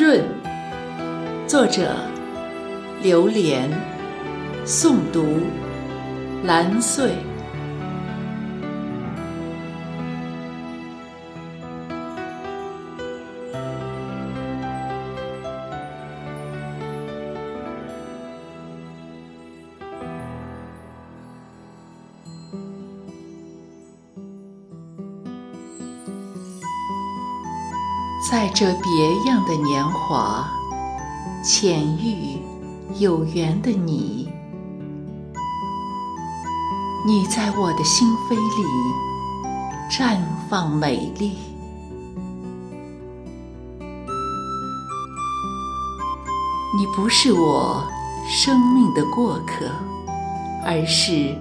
润。作者：榴莲。诵读：蓝穗。在这别样的年华，浅遇有缘的你，你在我的心扉里绽放美丽。你不是我生命的过客，而是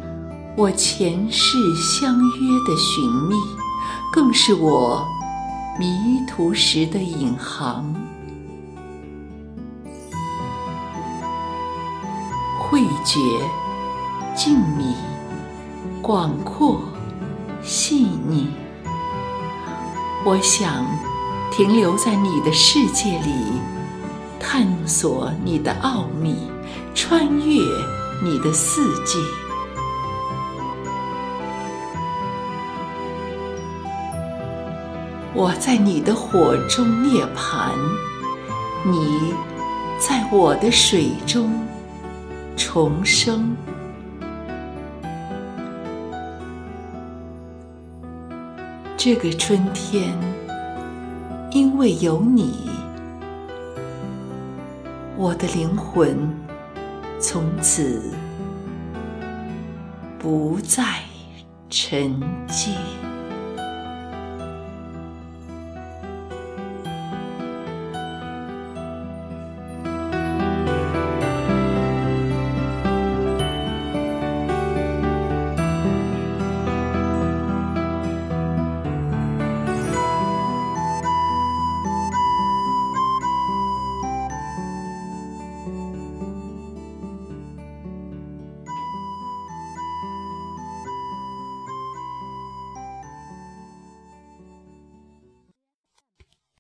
我前世相约的寻觅，更是我。迷途时的引航，慧觉、静谧、广阔、细腻。我想停留在你的世界里，探索你的奥秘，穿越你的四季。我在你的火中涅槃，你在我的水中重生。这个春天，因为有你，我的灵魂从此不再沉寂。